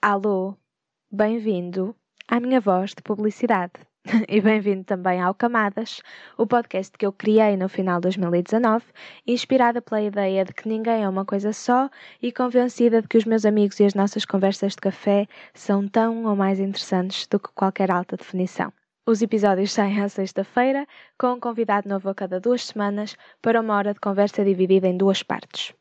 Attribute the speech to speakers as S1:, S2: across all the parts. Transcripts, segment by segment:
S1: Alô, bem-vindo à minha voz de publicidade. E bem-vindo também ao Camadas, o podcast que eu criei no final de 2019, inspirada pela ideia de que ninguém é uma coisa só e convencida de que os meus amigos e as nossas conversas de café são tão ou mais interessantes do que qualquer alta definição. Os episódios saem à sexta-feira, com um convidado novo a cada duas semanas, para uma hora de conversa dividida em duas partes.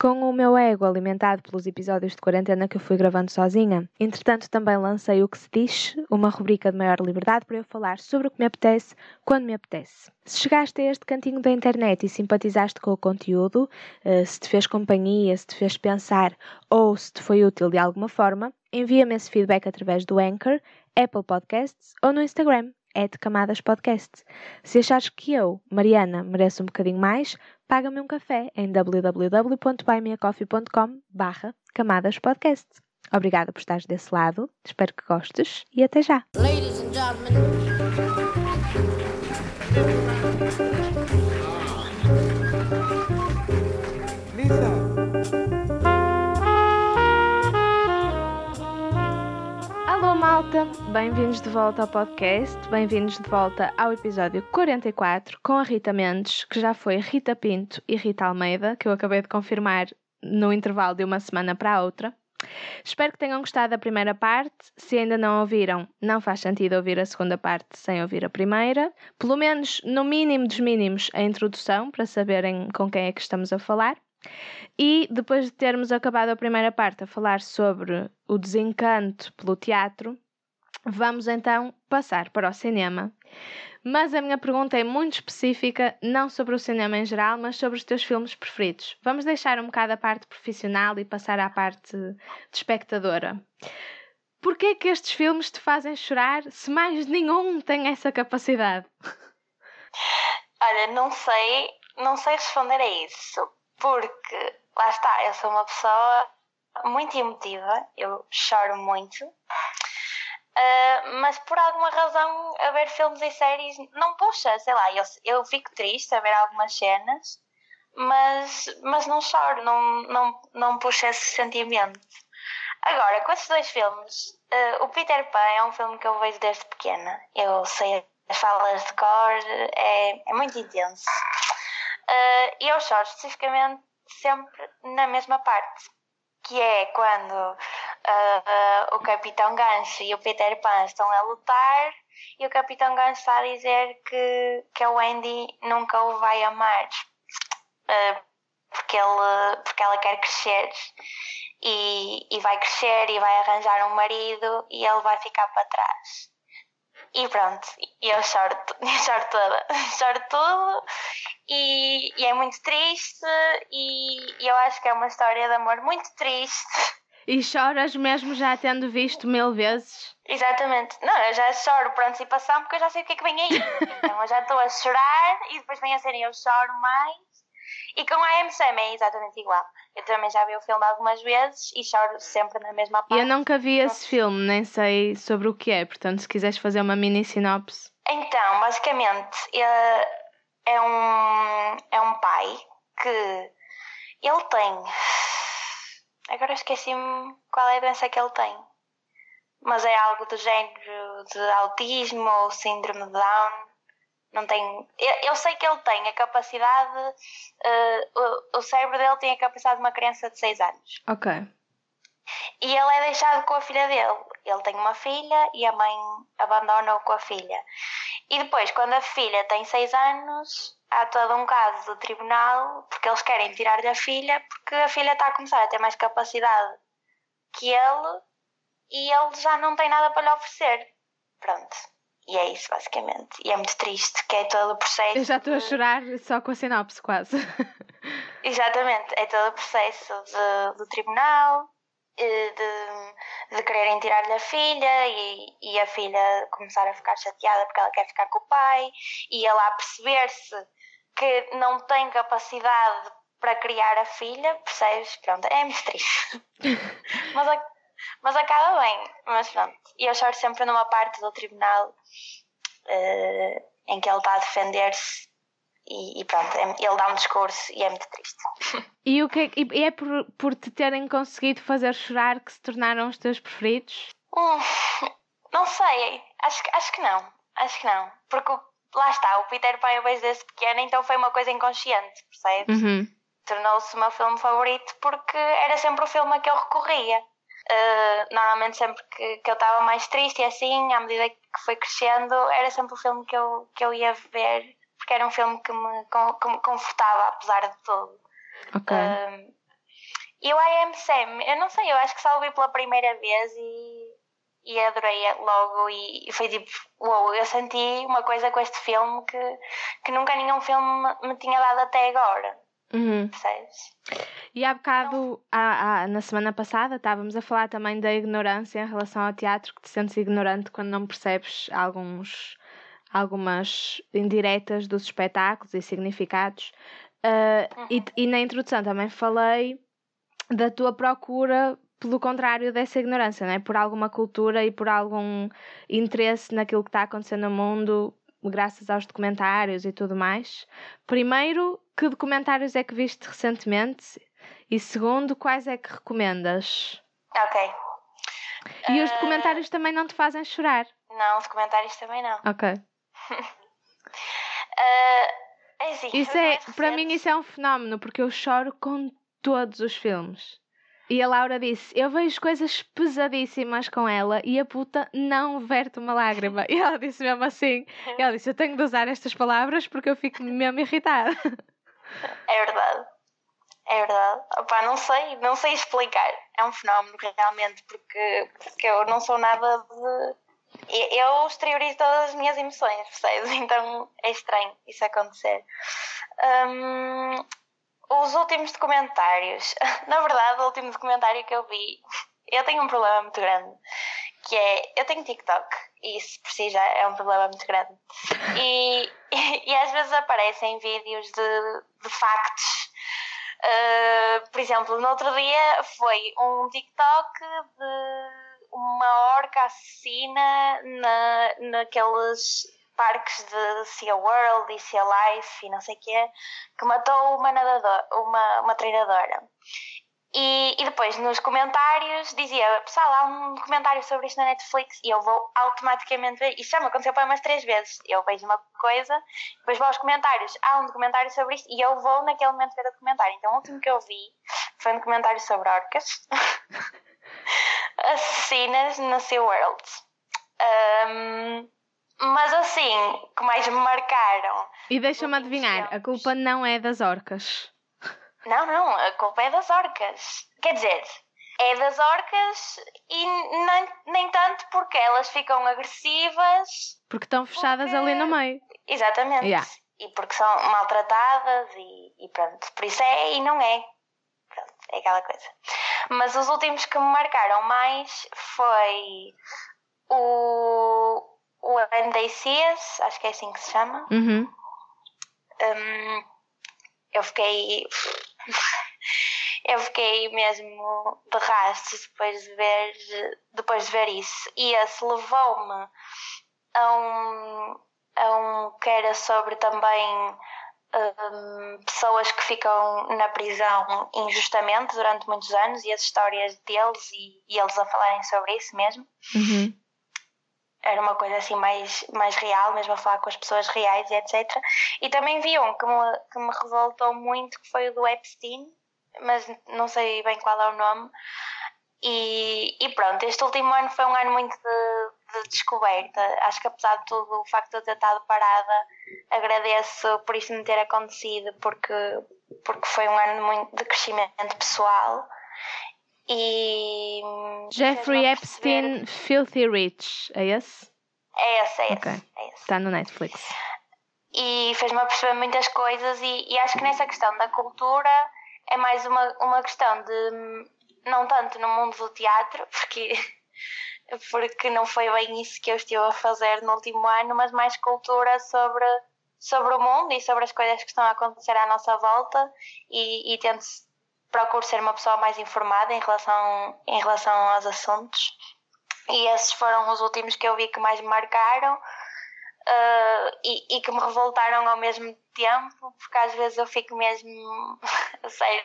S1: Com o meu ego alimentado pelos episódios de quarentena que eu fui gravando sozinha, entretanto também lancei o que se diz, uma rubrica de maior liberdade para eu falar sobre o que me apetece, quando me apetece. Se chegaste a este cantinho da internet e simpatizaste com o conteúdo, eh, se te fez companhia, se te fez pensar ou se te foi útil de alguma forma, envia-me esse feedback através do Anchor, Apple Podcasts ou no Instagram, é de Camadas Podcast. Se achares que eu, Mariana, mereço um bocadinho mais, paga-me um café em www.buymeacoffee.com barra Camadas Podcast. Obrigada por estares desse lado, espero que gostes e até já! Malta, bem-vindos de volta ao podcast, bem-vindos de volta ao episódio 44 com a Rita Mendes, que já foi Rita Pinto e Rita Almeida, que eu acabei de confirmar no intervalo de uma semana para a outra. Espero que tenham gostado da primeira parte. Se ainda não ouviram, não faz sentido ouvir a segunda parte sem ouvir a primeira. Pelo menos, no mínimo dos mínimos, a introdução, para saberem com quem é que estamos a falar. E depois de termos acabado a primeira parte a falar sobre o desencanto pelo teatro, vamos então passar para o cinema. Mas a minha pergunta é muito específica, não sobre o cinema em geral, mas sobre os teus filmes preferidos. Vamos deixar um bocado a parte profissional e passar à parte de espectadora. Porquê é que estes filmes te fazem chorar se mais nenhum tem essa capacidade?
S2: Olha, não sei, não sei responder a isso porque lá está, eu sou uma pessoa muito emotiva, eu choro muito, uh, mas por alguma razão a ver filmes e séries não puxa, sei lá, eu, eu fico triste a ver algumas cenas, mas, mas não choro, não, não, não puxa esse sentimento. Agora, com esses dois filmes, uh, o Peter Pan é um filme que eu vejo desde pequena. Eu sei as falas de cor, é, é muito intenso. Uh, e eu choro especificamente sempre na mesma parte, que é quando uh, uh, o Capitão Gancho e o Peter Pan estão a lutar e o Capitão Gancho está a dizer que, que a Wendy nunca o vai amar porque, ele, porque ela quer crescer e, e vai crescer e vai arranjar um marido e ele vai ficar para trás. E pronto, eu choro, eu choro toda, choro tudo e, e, é muito triste e, e eu acho que é uma história de amor muito triste.
S1: E choras mesmo já tendo visto mil vezes?
S2: Exatamente. Não, eu já choro por antecipação porque eu já sei o que é que vem aí. Então eu já estou a chorar e depois vem a cena eu choro mais. E com a MCM é exatamente igual. Eu também já vi o filme algumas vezes e choro sempre na mesma parte.
S1: Eu nunca vi esse filme, nem sei sobre o que é, portanto, se quiseres fazer uma mini sinopse.
S2: Então, basicamente, é, é um, é um pai que ele tem. Agora esqueci-me qual é a doença que ele tem. Mas é algo do género de autismo ou síndrome de Down não tem. Eu, eu, sei que ele tem a capacidade. Uh, o, o cérebro dele tem a capacidade de uma criança de 6 anos.
S1: Ok.
S2: E ele é deixado com a filha dele. Ele tem uma filha e a mãe abandona-o com a filha. E depois, quando a filha tem 6 anos, há todo um caso do tribunal porque eles querem tirar-lhe a filha porque a filha está a começar a ter mais capacidade que ele e ele já não tem nada para lhe oferecer. Pronto. E é isso, basicamente. E é muito triste, que é todo o processo.
S1: Eu já estou a chorar só com a sinopse, quase.
S2: Exatamente, é todo o processo de, do tribunal, de, de quererem tirar-lhe a filha e, e a filha começar a ficar chateada porque ela quer ficar com o pai e ela a perceber-se que não tem capacidade para criar a filha, percebes? Pronto, é muito triste. Mas mas acaba bem, mas pronto. E eu choro sempre numa parte do tribunal uh, em que ele está a defender-se e, e pronto, é, ele dá um discurso e é muito triste.
S1: E, o que é, e é por, por te terem conseguido fazer chorar que se tornaram os teus preferidos?
S2: Hum, não sei, acho, acho que não. Acho que não. Porque lá está, o Peter Pan eu vejo desde pequena, então foi uma coisa inconsciente, percebes?
S1: Uhum.
S2: Tornou-se o meu filme favorito porque era sempre o filme a que eu recorria. Uh, normalmente sempre que, que eu estava mais triste e assim, à medida que foi crescendo, era sempre o filme que eu, que eu ia ver, porque era um filme que me, que me confortava, apesar de tudo.
S1: Ok.
S2: Uh, e o I Am Sam, eu não sei, eu acho que só o vi pela primeira vez e e adorei logo e, e foi tipo, uou, wow, eu senti uma coisa com este filme que, que nunca nenhum filme me tinha dado até agora.
S1: Uhum.
S2: Percebes?
S1: E há bocado, há, há, na semana passada, estávamos a falar também da ignorância em relação ao teatro, que te sentes ignorante quando não percebes alguns, algumas indiretas dos espetáculos e significados. Uh, uhum. e, e na introdução também falei da tua procura pelo contrário dessa ignorância, né? por alguma cultura e por algum interesse naquilo que está acontecendo no mundo, graças aos documentários e tudo mais. Primeiro, que documentários é que viste recentemente? E segundo, quais é que recomendas?
S2: Ok.
S1: E uh... os documentários também não te fazem chorar?
S2: Não, os documentários também não.
S1: Ok.
S2: uh, assim,
S1: isso é, para mim isso é um fenómeno, porque eu choro com todos os filmes. E a Laura disse: Eu vejo coisas pesadíssimas com ela e a puta não verte uma lágrima. E ela disse mesmo assim: Ela disse: Eu tenho de usar estas palavras porque eu fico mesmo irritada.
S2: É verdade. É verdade. Opa, não sei, não sei explicar. É um fenómeno realmente, porque, porque eu não sou nada de. Eu exteriorizo todas as minhas emoções, percebes? Então é estranho isso acontecer. Um, os últimos documentários. Na verdade, o último documentário que eu vi, eu tenho um problema muito grande, que é, eu tenho TikTok, e isso por si já é um problema muito grande. E, e, e às vezes aparecem vídeos de, de factos. Uh, por exemplo, no outro dia foi um TikTok de uma orca assassina na, naqueles parques de Sea World e Sea Life e não sei o quê, que matou uma, nadador, uma, uma treinadora. E, e depois nos comentários dizia, pessoal, há um documentário sobre isto na Netflix e eu vou automaticamente ver. Isto já me aconteceu para umas três vezes. Eu vejo uma coisa, depois vou aos comentários, há um documentário sobre isto e eu vou naquele momento ver o documentário. Então o último que eu vi foi um documentário sobre orcas assassinas na SeaWorld. Um, mas assim, que mais me marcaram.
S1: E deixa-me adivinhar, a culpa não é das orcas.
S2: Não, não, a culpa é das orcas. Quer dizer, é das orcas e nem, nem tanto porque elas ficam agressivas.
S1: Porque estão fechadas porque... ali no meio.
S2: Exatamente. Yeah. E porque são maltratadas e, e pronto. Por isso é e não é. Pronto, é aquela coisa. Mas os últimos que me marcaram mais foi o o And They See Us, acho que é assim que se chama.
S1: Uhum.
S2: Um, eu fiquei. eu fiquei mesmo de rastros depois de ver, depois de ver isso. E esse levou-me a um, a um que era sobre também um, pessoas que ficam na prisão injustamente durante muitos anos e as histórias deles e, e eles a falarem sobre isso mesmo.
S1: Uhum
S2: era uma coisa assim mais, mais real, mesmo a falar com as pessoas reais e etc. E também vi um que me, que me revoltou muito, que foi o do Epstein, mas não sei bem qual é o nome. E, e pronto, este último ano foi um ano muito de, de, descoberta. Acho que apesar de tudo, o facto de eu ter estado parada, agradeço por isso me ter acontecido, porque, porque foi um ano muito de crescimento pessoal e.
S1: Jeffrey Epstein Filthy Rich, é esse?
S2: É esse, é esse.
S1: Okay.
S2: É esse.
S1: Está no Netflix.
S2: E fez-me perceber muitas coisas, e, e acho que nessa questão da cultura é mais uma, uma questão de. Não tanto no mundo do teatro, porque porque não foi bem isso que eu estive a fazer no último ano, mas mais cultura sobre, sobre o mundo e sobre as coisas que estão a acontecer à nossa volta e, e tento procuro ser uma pessoa mais informada em relação, em relação aos assuntos. E esses foram os últimos que eu vi que mais me marcaram. uh, e, e, que me revoltaram ao mesmo tempo, porque às vezes eu fico mesmo, sério,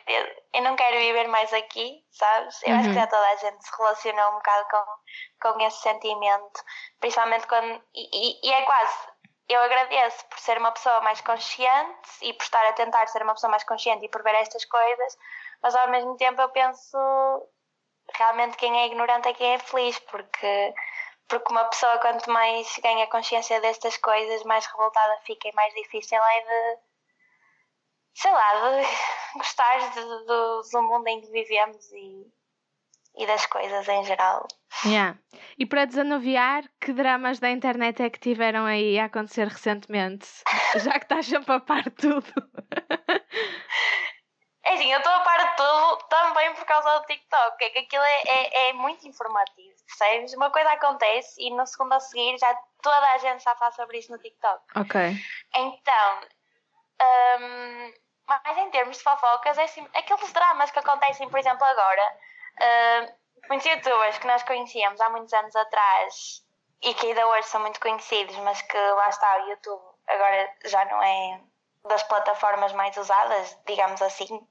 S2: eu não quero viver mais aqui, sabes? Eu uhum. acho que já uhum. toda a gente se relacionou um bocado com, com esse sentimento, principalmente quando. E, e, é quase. Eu agradeço por ser uma pessoa mais consciente e por estar a tentar ser uma pessoa mais consciente e por ver estas coisas, mas ao mesmo tempo eu penso realmente quem é ignorante é quem é feliz, porque porque uma pessoa, quanto mais ganha consciência destas coisas, mais revoltada fica e mais difícil é de, sei lá, de gostar de, do, do mundo em que vivemos e, e das coisas em geral.
S1: Yeah. E para desanuviar, que dramas da internet é que tiveram aí a acontecer recentemente? Já que estás a papar tudo.
S2: É assim, eu estou a par de tudo também por causa do TikTok, é que aquilo é, é, é, muito informativo, percebes? Uma coisa acontece e no segundo a seguir já toda a gente já fala sobre isso no TikTok.
S1: Ok.
S2: Então, um, mas em termos de fofocas, é assim, aqueles dramas que acontecem, por exemplo, agora, muitos youtubers que nós conhecíamos há muitos anos atrás e que ainda hoje são muito conhecidos, mas que lá está o YouTube agora já não é das plataformas mais usadas, digamos assim,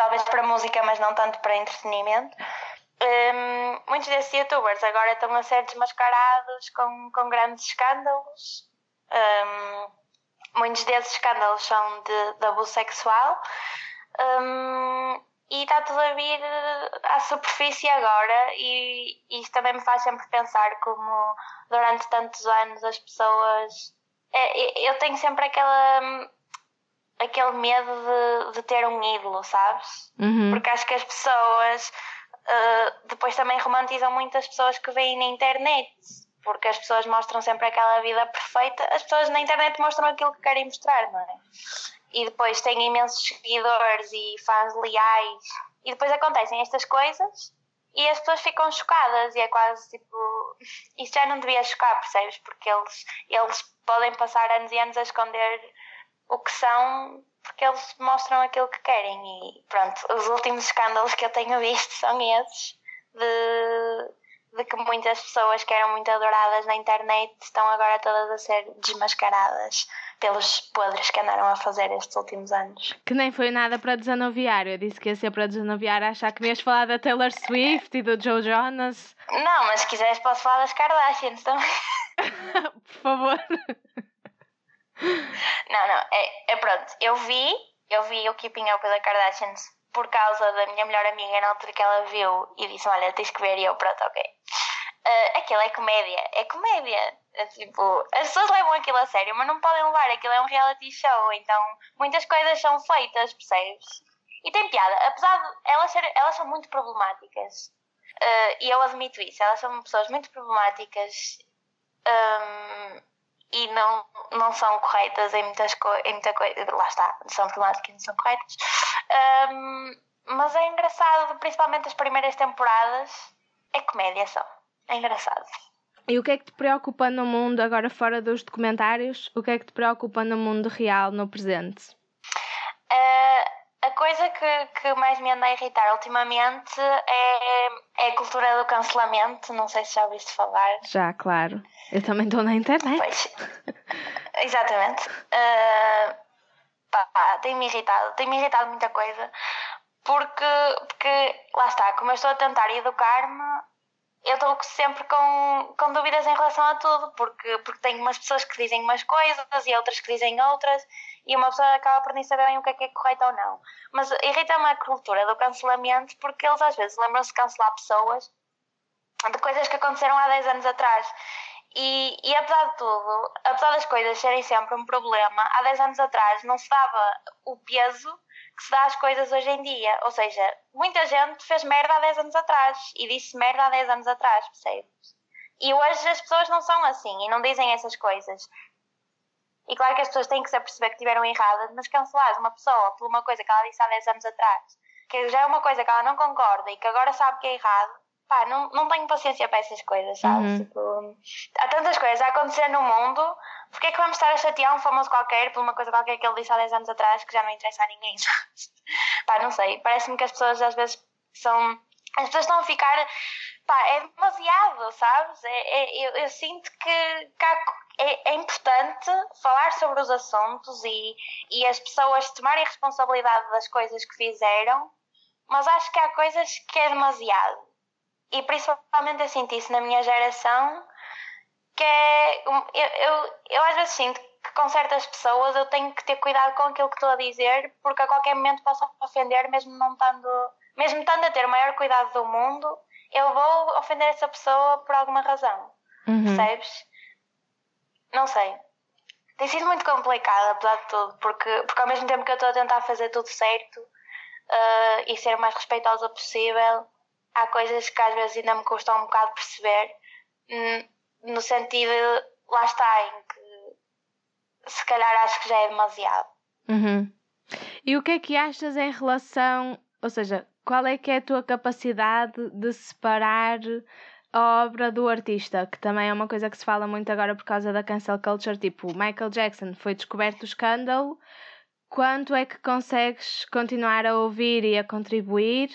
S2: talvez para música, mas não tanto para entretenimento. Um, muitos desses youtubers agora estão a ser desmascarados com, com grandes escândalos. Um, muitos desses escândalos são de, de abuso sexual. Um, e está tudo a vir à superfície agora, e isto também me faz sempre pensar como durante tantos anos as pessoas. É, eu tenho sempre aquela aquele medo de, de ter um ídolo, sabes?
S1: Uhum.
S2: Porque acho que as pessoas uh, depois também romantizam muito as pessoas que veem na internet, porque as pessoas mostram sempre aquela vida perfeita, as pessoas na internet mostram aquilo que querem mostrar, não é? E depois têm imensos seguidores e fãs leais, e depois acontecem estas coisas e as pessoas ficam chocadas e é quase tipo. Isto já não devia chocar, percebes? Porque eles, eles podem passar anos e anos a esconder o que são, porque eles mostram aquilo que querem. E pronto, os últimos escândalos que eu tenho visto são esses, de, de que muitas pessoas que eram muito adoradas na internet estão agora todas a ser desmascaradas pelos podres que andaram a fazer estes últimos anos.
S1: Que nem foi nada para desanuviar. Eu disse que ia ser para desanuviar, achar que me ias falar da Taylor Swift e do Joe Jonas.
S2: Não, mas se quiseres posso falar das Kardashians também.
S1: Por favor.
S2: Não, não, é, é pronto. Eu vi, eu vi o Keeping Up with the Kardashians por causa da minha melhor amiga na altura que ela viu e disse: Olha, tens que ver. E eu, pronto, ok. Uh, aquilo é comédia, é comédia. É, tipo, as pessoas levam aquilo a sério, mas não podem levar. Aquilo é um reality show, então muitas coisas são feitas, percebes? E tem piada, apesar de elas, ser, elas são muito problemáticas. Uh, e eu admito isso, elas são pessoas muito problemáticas. Um, e não, não são corretas em, muitas co em muita coisa. Lá está, são problemáticas não são corretas. Um, mas é engraçado, principalmente as primeiras temporadas. É comédia só. É engraçado.
S1: E o que é que te preocupa no mundo, agora fora dos documentários? O que é que te preocupa no mundo real, no presente?
S2: Uh, a coisa que, que mais me anda a irritar ultimamente é, é a cultura do cancelamento. Não sei se já ouviste falar.
S1: Já, claro. Eu também estou na internet.
S2: Pois. Exatamente. Uh, pá, tem-me irritado. Tem-me irritado muita coisa. Porque, porque, lá está, como eu estou a tentar educar-me, eu estou sempre com, com dúvidas em relação a tudo, porque, porque tenho umas pessoas que dizem umas coisas e outras que dizem outras, e uma pessoa acaba por nem saber bem o que é que é correto ou não. Mas irrita-me a cultura do cancelamento, porque eles às vezes lembram-se de cancelar pessoas de coisas que aconteceram há 10 anos atrás. E, e apesar de tudo, apesar das coisas serem sempre um problema, há 10 anos atrás não se dava o peso que se dá às coisas hoje em dia. Ou seja, muita gente fez merda há 10 anos atrás e disse merda há 10 anos atrás, percebes? E hoje as pessoas não são assim e não dizem essas coisas. E claro que as pessoas têm que se aperceber que estiveram erradas, mas cancelar uma pessoa por uma coisa que ela disse há 10 anos atrás, que já é uma coisa que ela não concorda e que agora sabe que é errado, pá, não, não tenho paciência para essas coisas, sabes? Uhum. Tipo, há tantas coisas a acontecer no mundo Porquê é que vamos estar a chatear um famoso qualquer por uma coisa qualquer que ele disse há 10 anos atrás que já não interessa a ninguém? pá, não sei. Parece-me que as pessoas às vezes são. As pessoas estão a ficar. Pá, é demasiado, sabes? É, é eu, eu, sinto que, que há, é, é, importante falar sobre os assuntos e, e as pessoas tomarem responsabilidade das coisas que fizeram, mas acho que há coisas que é demasiado. E principalmente eu sinto isso na minha geração, que é. Eu, eu, eu às vezes sinto que com certas pessoas eu tenho que ter cuidado com aquilo que estou a dizer, porque a qualquer momento posso ofender, mesmo não estando. Mesmo estando a ter o maior cuidado do mundo, eu vou ofender essa pessoa por alguma razão. Uhum. Percebes? Não sei. Tem sido muito complicado, apesar de tudo, porque, porque ao mesmo tempo que eu estou a tentar fazer tudo certo uh, e ser o mais respeitosa possível, há coisas que às vezes ainda me custam um bocado perceber, hum, no sentido, lá está, em que se calhar acho que já é demasiado.
S1: Uhum. E o que é que achas em relação, ou seja, qual é que é a tua capacidade de separar a obra do artista, que também é uma coisa que se fala muito agora por causa da cancel culture, tipo, Michael Jackson foi descoberto o escândalo, quanto é que consegues continuar a ouvir e a contribuir?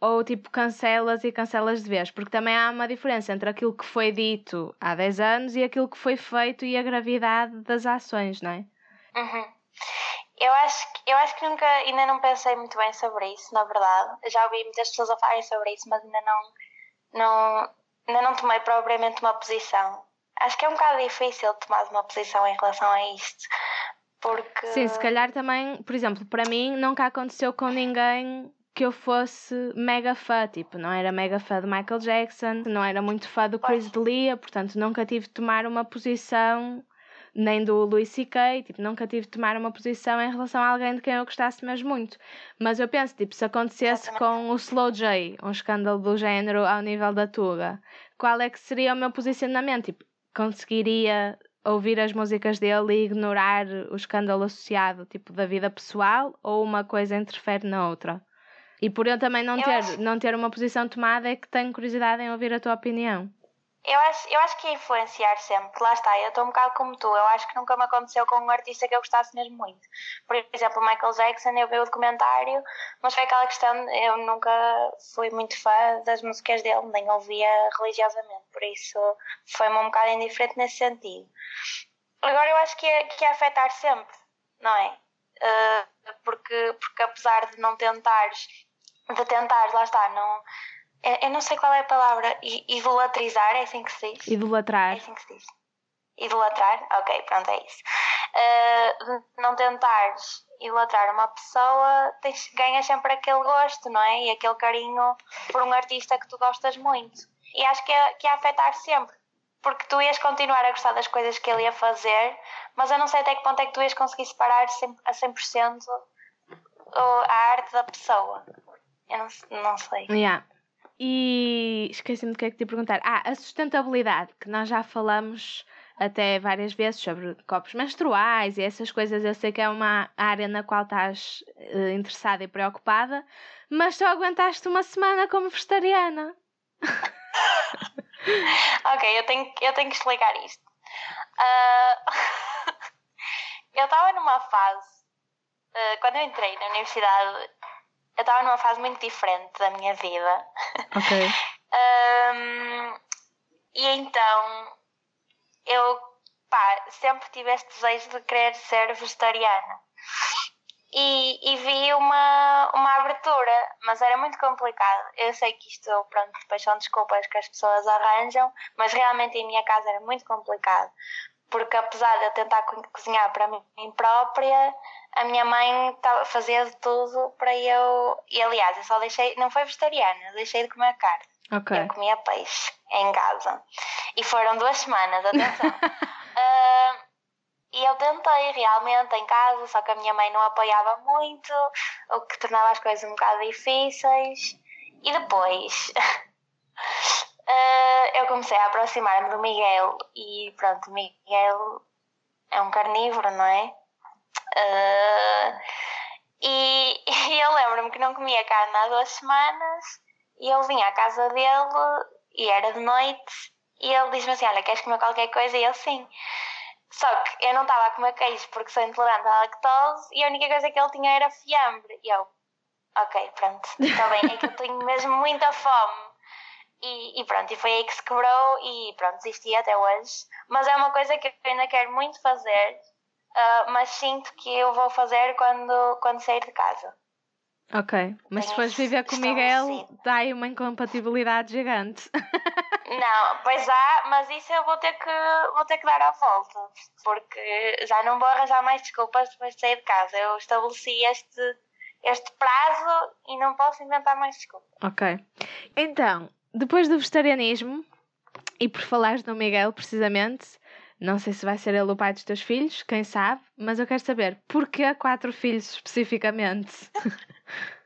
S1: Ou tipo cancelas e cancelas de vez? Porque também há uma diferença entre aquilo que foi dito há 10 anos e aquilo que foi feito e a gravidade das ações, não é?
S2: Uhum. Eu acho, que, eu acho que nunca, ainda não pensei muito bem sobre isso, na verdade. Já ouvi muitas pessoas a falarem sobre isso, mas ainda não, não, ainda não tomei propriamente uma posição. Acho que é um bocado difícil tomar uma posição em relação a isto. Porque...
S1: Sim, se calhar também, por exemplo, para mim nunca aconteceu com ninguém que eu fosse mega fã, tipo, não era mega fã de Michael Jackson, não era muito fã do Chris D'Elia, portanto nunca tive de tomar uma posição nem do Louis C.K., tipo, nunca tive de tomar uma posição em relação a alguém de quem eu gostasse mesmo muito. Mas eu penso, tipo, se acontecesse com o Slow J, um escândalo do género ao nível da Tuga, qual é que seria o meu posicionamento? Tipo, conseguiria ouvir as músicas dele e ignorar o escândalo associado, tipo, da vida pessoal, ou uma coisa interfere na outra? E por eu também não, eu ter, acho... não ter uma posição tomada, é que tenho curiosidade em ouvir a tua opinião.
S2: Eu acho, eu acho que influenciar sempre. Lá está, eu estou um bocado como tu. Eu acho que nunca me aconteceu com um artista que eu gostasse mesmo muito. Por exemplo, Michael Jackson, eu vi o documentário, mas foi aquela questão, eu nunca fui muito fã das músicas dele, nem ouvia religiosamente. Por isso foi-me um bocado indiferente nesse sentido. Agora eu acho que é, que é afetar sempre, não é? Uh, porque, porque apesar de não tentares, de tentares, lá está, não eu não sei qual é a palavra. Idolatrizar, é assim que se diz?
S1: Idolatrar.
S2: É assim que se diz. Idolatrar? Ok, pronto, é isso. Uh, não tentares idolatrar uma pessoa, tens, ganhas sempre aquele gosto, não é? E aquele carinho por um artista que tu gostas muito. E acho que é, que é afetar sempre. Porque tu ias continuar a gostar das coisas que ele ia fazer, mas eu não sei até que ponto é que tu ias conseguir separar a 100% a arte da pessoa. Eu não, não sei.
S1: Yeah. E esqueci-me do que é que te ia perguntar. Ah, a sustentabilidade, que nós já falamos até várias vezes sobre copos menstruais e essas coisas. Eu sei que é uma área na qual estás uh, interessada e preocupada, mas só aguentaste uma semana como vegetariana.
S2: ok, eu tenho, eu tenho que explicar isto. Uh, eu estava numa fase, uh, quando eu entrei na universidade, eu estava numa fase muito diferente da minha vida.
S1: Ok.
S2: um, e então eu pá, sempre tive este desejo de querer ser vegetariana. E, e, vi uma, uma abertura, mas era muito complicado. Eu sei que isto, pronto, depois são desculpas que as pessoas arranjam, mas realmente em minha casa era muito complicado. Porque apesar de eu tentar cozinhar para mim própria, a minha mãe fazia de tudo para eu. E aliás, eu só deixei. Não foi vegetariana, deixei de comer carne.
S1: Okay.
S2: Eu comia peixe em casa. E foram duas semanas, atenção. uh, e eu tentei realmente em casa, só que a minha mãe não apoiava muito, o que tornava as coisas um bocado difíceis. E depois. uh, eu comecei a aproximar-me do Miguel e pronto, o Miguel é um carnívoro, não é? Uh, e, e, eu lembro-me que não comia carne há duas semanas e eu vinha à casa dele e era de noite e ele diz-me assim, olha, queres comer qualquer coisa? E eu sim. Só que eu não estava a comer queijo porque sou intolerante à lactose e a única coisa que ele tinha era fiambre. E eu, ok, pronto, está bem, é que eu tenho mesmo muita fome. E, e, pronto, e foi aí que se quebrou e pronto, desisti até hoje. Mas é uma coisa que eu ainda quero muito fazer, uh, mas sinto que eu vou fazer quando, quando sair de casa.
S1: Ok, mas se fores viver com o Miguel, dá aí uma incompatibilidade gigante.
S2: Não, pois há, mas isso eu vou ter que, vou ter que dar a volta, porque já não vou arranjar mais desculpas depois de sair de casa. Eu estabeleci este, este prazo e não posso inventar mais desculpas.
S1: Ok. Então, depois do vegetarianismo, e por falares do Miguel precisamente, não sei se vai ser ele o pai dos teus filhos, quem sabe, mas eu quero saber porquê quatro filhos especificamente?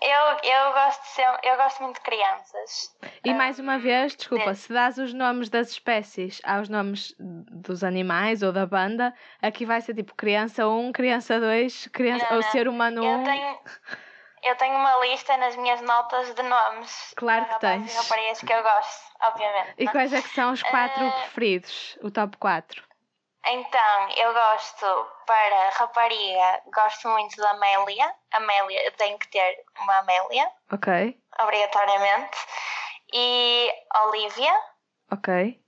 S2: Eu, eu, gosto sempre, eu gosto muito de crianças.
S1: E mais uma vez, desculpa, se dás os nomes das espécies aos nomes dos animais ou da banda, aqui vai ser tipo criança 1, criança 2, criança, não, ou não. ser humano 1.
S2: Eu tenho, eu tenho uma lista nas minhas notas de nomes.
S1: Claro que tens.
S2: Raparigas que eu gosto, obviamente.
S1: E não? quais é que são os quatro uh, preferidos? O top 4?
S2: Então, eu gosto para rapariga, gosto muito da Amélia. Amélia, eu tenho que ter uma Amélia.
S1: Ok.
S2: Obrigatoriamente. E Olivia.
S1: Ok.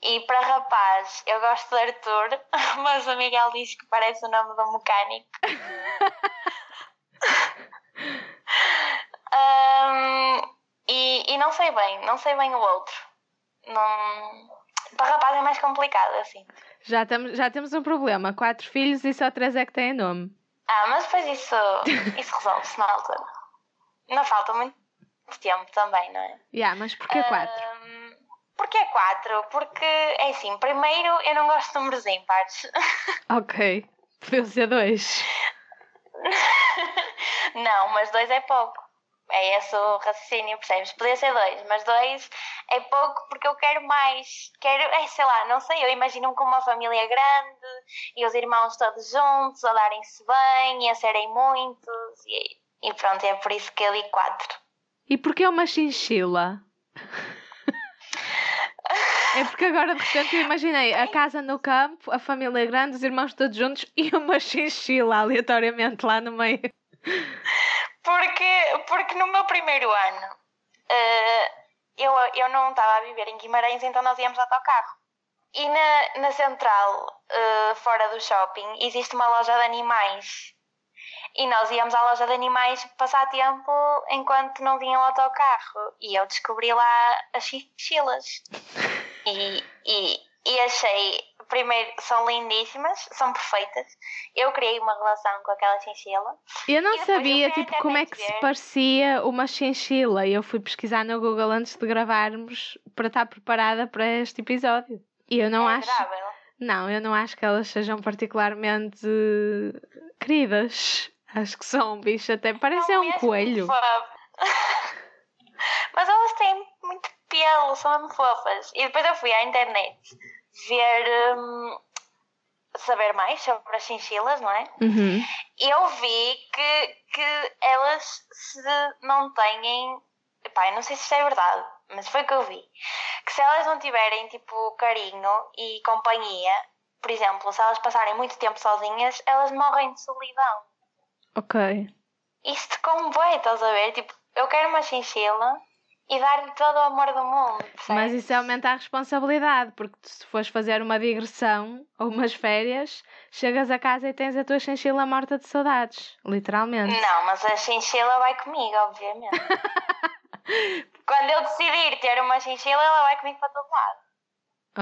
S2: E para rapaz, eu gosto de Arthur, mas o Miguel diz que parece o nome do mecânico. um, e, e não sei bem, não sei bem o outro. Não... Para rapaz é mais complicado, assim.
S1: Já, temos, já temos um problema. Quatro filhos e só três é que têm nome.
S2: Ah, mas depois isso, isso resolve-se na altura. Não falta muito tempo também, não é?
S1: Yeah, mas porquê quatro?
S2: Um, porquê quatro? Porque, é assim, primeiro eu não gosto de números ímpares.
S1: Ok. Podiam ser dois.
S2: não, mas dois é pouco. É esse o raciocínio, percebes? Podia ser dois, mas dois é pouco porque eu quero mais. Quero, é, sei lá, não sei, eu imagino-me com uma família grande e os irmãos todos juntos, a darem-se bem e a serem muitos. E, e pronto, é por isso que eu li quatro.
S1: E porquê uma chinchila? É porque agora de repente eu imaginei a casa no campo, a família grande, os irmãos todos juntos e uma chinchila aleatoriamente lá no meio.
S2: Porque, porque no meu primeiro ano uh, eu, eu não estava a viver em Guimarães, então nós íamos de autocarro. E na, na central, uh, fora do shopping, existe uma loja de animais. E nós íamos à loja de animais passar tempo enquanto não vinha o autocarro. E eu descobri lá as chinchilas. E, e, e achei, primeiro, são lindíssimas, são perfeitas. Eu criei uma relação com aquela chinchila.
S1: Eu não sabia, tipo, como é que ver. se parecia uma chinchila. E eu fui pesquisar no Google antes de gravarmos para estar preparada para este episódio. E eu não
S2: é
S1: acho. Não, eu não acho que elas sejam particularmente queridas. Acho que são um bicho, até parece é um coelho.
S2: Mas elas têm muito pelo, são muito fofas. E depois eu fui à internet ver. Um, saber mais sobre as chinchilas, não é?
S1: Uhum.
S2: Eu vi que, que elas se não têm. Eu não sei se isto é verdade, mas foi o que eu vi. Que se elas não tiverem tipo carinho e companhia, por exemplo, se elas passarem muito tempo sozinhas, elas morrem de solidão.
S1: Ok.
S2: Isto como vai, estás a ver? Tipo, eu quero uma chinchila e dar-lhe todo o amor do mundo. Percebes?
S1: Mas isso aumenta a responsabilidade, porque se fores fazer uma digressão ou umas férias, chegas a casa e tens a tua chinchila morta de saudades, literalmente.
S2: Não, mas a chinchila vai comigo, obviamente. Quando eu decidir ter uma chinchila, ela vai comigo para todo lado.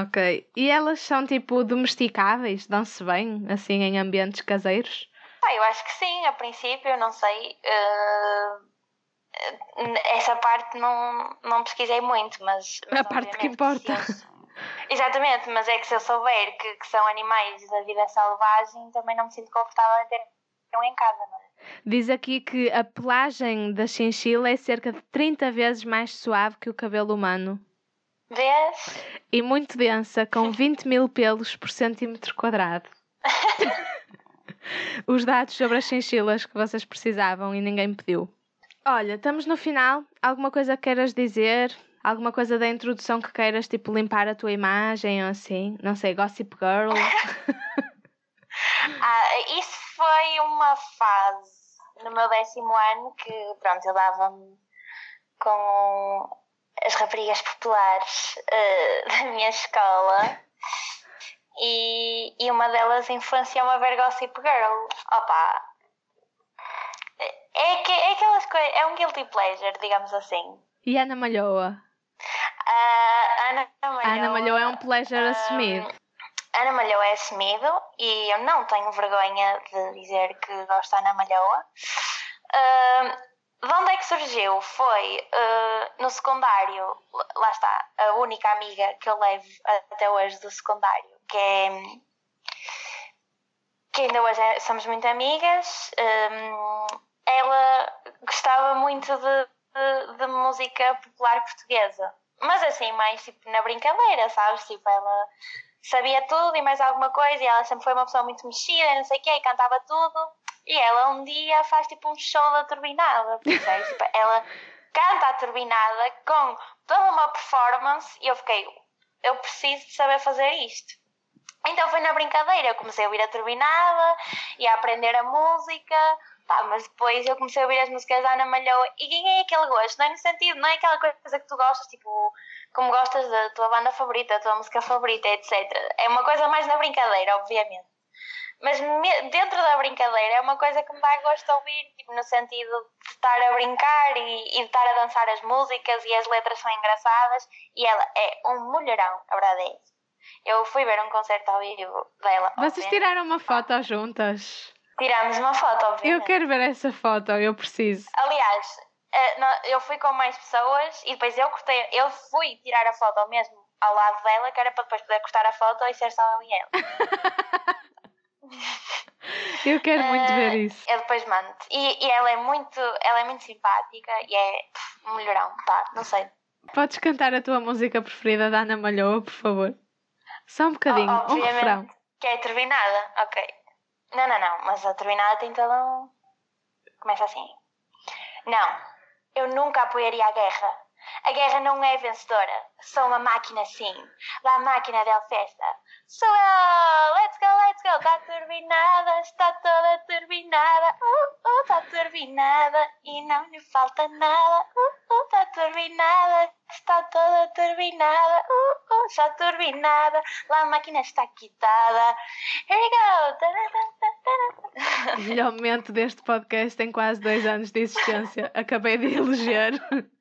S1: Ok. E elas são tipo domesticáveis? Dão-se bem, assim, em ambientes caseiros?
S2: Ah, eu acho que sim, a princípio, não sei. Uh essa parte não, não pesquisei muito, mas. mas
S1: a parte que importa.
S2: Exatamente, mas é que se eu souber que, que, são animais da vida selvagem, também não me sinto confortável em ter um em casa, não é?
S1: Diz aqui que a pelagem da chinchila é cerca de 30 vezes mais suave que o cabelo humano.
S2: Vês?
S1: E muito densa, com 20 mil pelos por centímetro quadrado. Os dados sobre as chinchilas que vocês precisavam e ninguém pediu. Olha, estamos no final. Alguma coisa que queiras dizer? Alguma coisa da introdução que queiras, tipo, limpar a tua imagem ou assim? Não sei, Gossip Girl?
S2: ah, isso foi uma fase no meu décimo ano que, pronto, eu dava-me com as raparigas populares uh, da minha escola e, e uma delas influenciou-me a ver Gossip Girl. Opa! Coisas, é um guilty pleasure, digamos assim.
S1: E Ana Malhoa?
S2: Uh, Ana Malhoa.
S1: Ana Malhoa é um pleasure um, assumido.
S2: Ana Malhoa é assumido e eu não tenho vergonha de dizer que gosto da Ana Malhoa. Uh, de onde é que surgiu? Foi uh, no secundário, lá está, a única amiga que eu levo até hoje do secundário, que é. que ainda hoje é, somos muito amigas. Um, ela gostava muito de, de, de, música popular portuguesa, mas assim, mais tipo na brincadeira, sabes? Tipo, ela sabia tudo e mais alguma coisa, e ela sempre foi uma pessoa muito mexida, não sei o quê, e cantava tudo. E ela um dia faz tipo um show da turbinada, tipo, ela canta a turbinada com toda uma performance e eu fiquei, eu preciso de saber fazer isto. Então foi na brincadeira, eu comecei a ouvir a turbinada e a aprender a música, pá, mas depois eu comecei a ouvir as músicas da Ana Malhoa e ganhei aquele gosto, não é no sentido, não é aquela coisa que tu gostas, tipo, como gostas da tua banda favorita, da tua música favorita, etc. É uma coisa mais na brincadeira, obviamente. Mas dentro da brincadeira é uma coisa que me dá gosto de ouvir, tipo, no sentido de estar a brincar e, e de estar a dançar as músicas e as letras são engraçadas e ela é um mulherão, a verdade é isso. Eu fui ver um concerto ao vivo dela.
S1: Vocês tiraram uma foto juntas?
S2: Tiramos uma foto, obviamente.
S1: Eu quero ver essa foto, eu preciso.
S2: Aliás, eh, eu fui com mais pessoas e depois eu cortei, eu fui tirar a foto mesmo ao lado dela, que era para depois poder cortar a foto e ser só eu e ela.
S1: Eu quero muito ver
S2: eh,
S1: isso.
S2: Eu depois mando. E, e, ela é muito, ela é muito simpática e é um melhorão, pá, não sei.
S1: Podes cantar a tua música preferida da Ana Malhoa, por favor? Só um bocadinho, oh, um refrão.
S2: Que é turbinada, ok. Não, não, não, mas a turbinada tem um. Começa assim. Não, eu nunca apoiaria a guerra. A guerra não é vencedora. Sou uma máquina sim. La máquina del festa. Sou eu! Let's go, let's go! Está turbinada, está toda turbinada. Uh, uh, está turbinada e não lhe falta nada. Uh, uh, está turbinada, está toda turbinada. Uh, uh, está turbinada. La máquina está quitada. Here we
S1: go! Melhor momento deste podcast em quase dois anos de existência. Acabei de elogiar.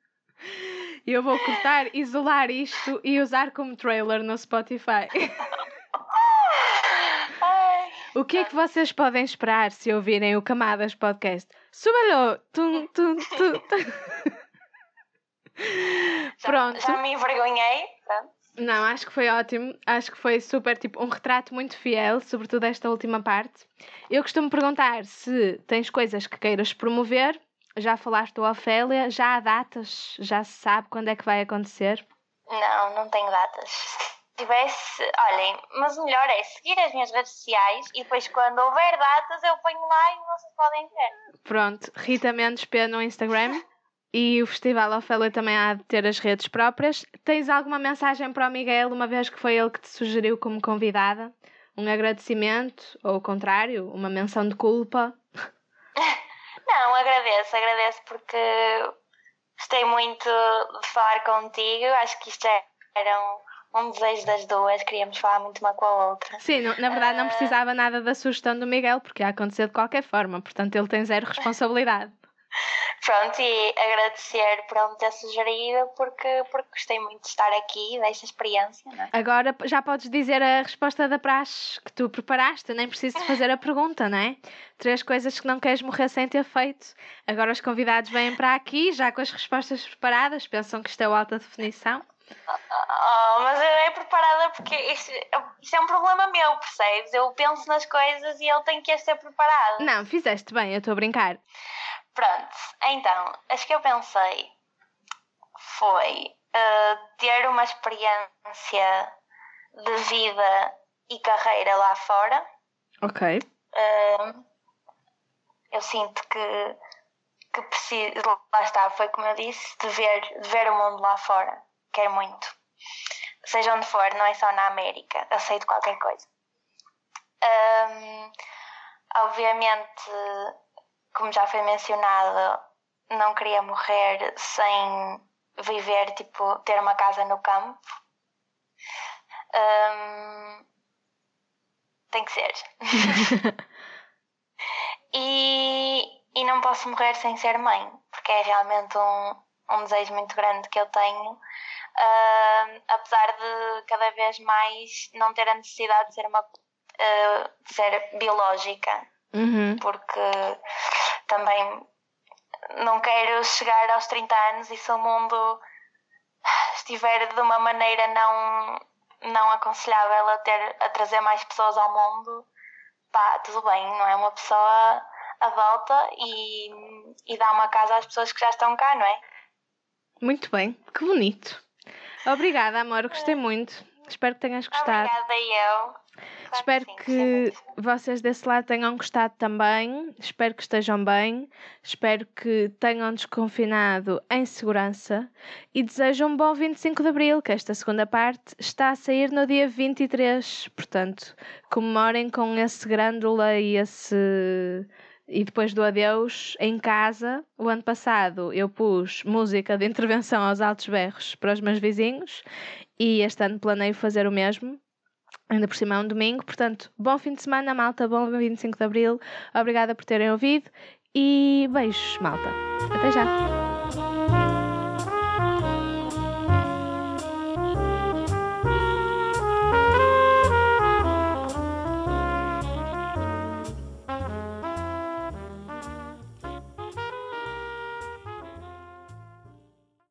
S1: E eu vou cortar, isolar isto e usar como trailer no Spotify. o que é que vocês podem esperar se ouvirem o Camadas Podcast? Suba-lhe! Tum, tum, tum,
S2: Pronto. Já, já me envergonhei.
S1: Não, acho que foi ótimo. Acho que foi super, tipo, um retrato muito fiel, sobretudo esta última parte. Eu costumo perguntar se tens coisas que queiras promover já falaste do Ofélia? Já há datas? Já se sabe quando é que vai acontecer?
S2: Não, não tenho datas. Se tivesse, olhem, mas o melhor é seguir as minhas redes sociais e depois quando houver datas eu ponho lá e vocês podem ver.
S1: Pronto, Rita Mendes P no Instagram. E o Festival Ofélia também há de ter as redes próprias. Tens alguma mensagem para o Miguel, uma vez que foi ele que te sugeriu como convidada? Um agradecimento, ou o contrário, uma menção de culpa?
S2: Não, agradeço, agradeço porque gostei muito de falar contigo. Acho que isto era um, um desejo das duas, queríamos falar muito uma com a outra.
S1: Sim, na verdade não ah. precisava nada da sugestão do Miguel, porque ia acontecer de qualquer forma, portanto ele tem zero responsabilidade.
S2: Pronto, e agradecer por ele me ter sugerido, porque, porque gostei muito de estar aqui, desta experiência. É?
S1: Agora já podes dizer a resposta da praxe que tu preparaste, nem preciso fazer a pergunta, não é? Três coisas que não queres morrer sem ter feito. Agora os convidados vêm para aqui, já com as respostas preparadas, pensam que isto é alta definição.
S2: Oh, mas eu é preparada porque isto, isto, é um problema meu, percebes? Eu penso nas coisas e ele tem que ser preparado.
S1: Não, fizeste bem, eu estou a brincar.
S2: Pronto, então, acho que eu pensei foi uh, ter uma experiência de vida e carreira lá fora.
S1: Ok.
S2: Uh, eu sinto que, que preciso, lá está, foi como eu disse, de ver, de ver o mundo lá fora. Quero muito. Seja onde for, não é só na América, aceito qualquer coisa. Um, obviamente como já foi mencionado, não queria morrer sem viver, tipo, ter uma casa no campo. Um, tem que ser. e, e não posso morrer sem ser mãe, porque é realmente um, um desejo muito grande que eu tenho. Uh, apesar de cada vez mais não ter a necessidade de ser uma uh, de ser biológica,
S1: uhum.
S2: porque também não quero chegar aos 30 anos e se o mundo estiver de uma maneira não, não aconselhável a, ter, a trazer mais pessoas ao mundo, pá, tudo bem, não é? Uma pessoa adota e, e dá uma casa às pessoas que já estão cá, não é?
S1: Muito bem, que bonito. Obrigada, amor, gostei muito. Espero que tenhas gostado.
S2: Obrigada, eu.
S1: Claro Espero que, sim, que vocês desse lado tenham gostado também. Espero que estejam bem. Espero que tenham desconfinado em segurança. E desejo um bom 25 de Abril, que esta segunda parte está a sair no dia 23. Portanto, comemorem com esse grândula e esse e depois do adeus em casa, o ano passado eu pus música de intervenção aos altos berros para os meus vizinhos e este ano planeio fazer o mesmo. Ainda por cima é um domingo, portanto, bom fim de semana, malta, bom 25 de Abril. Obrigada por terem ouvido e beijos, malta. Até já!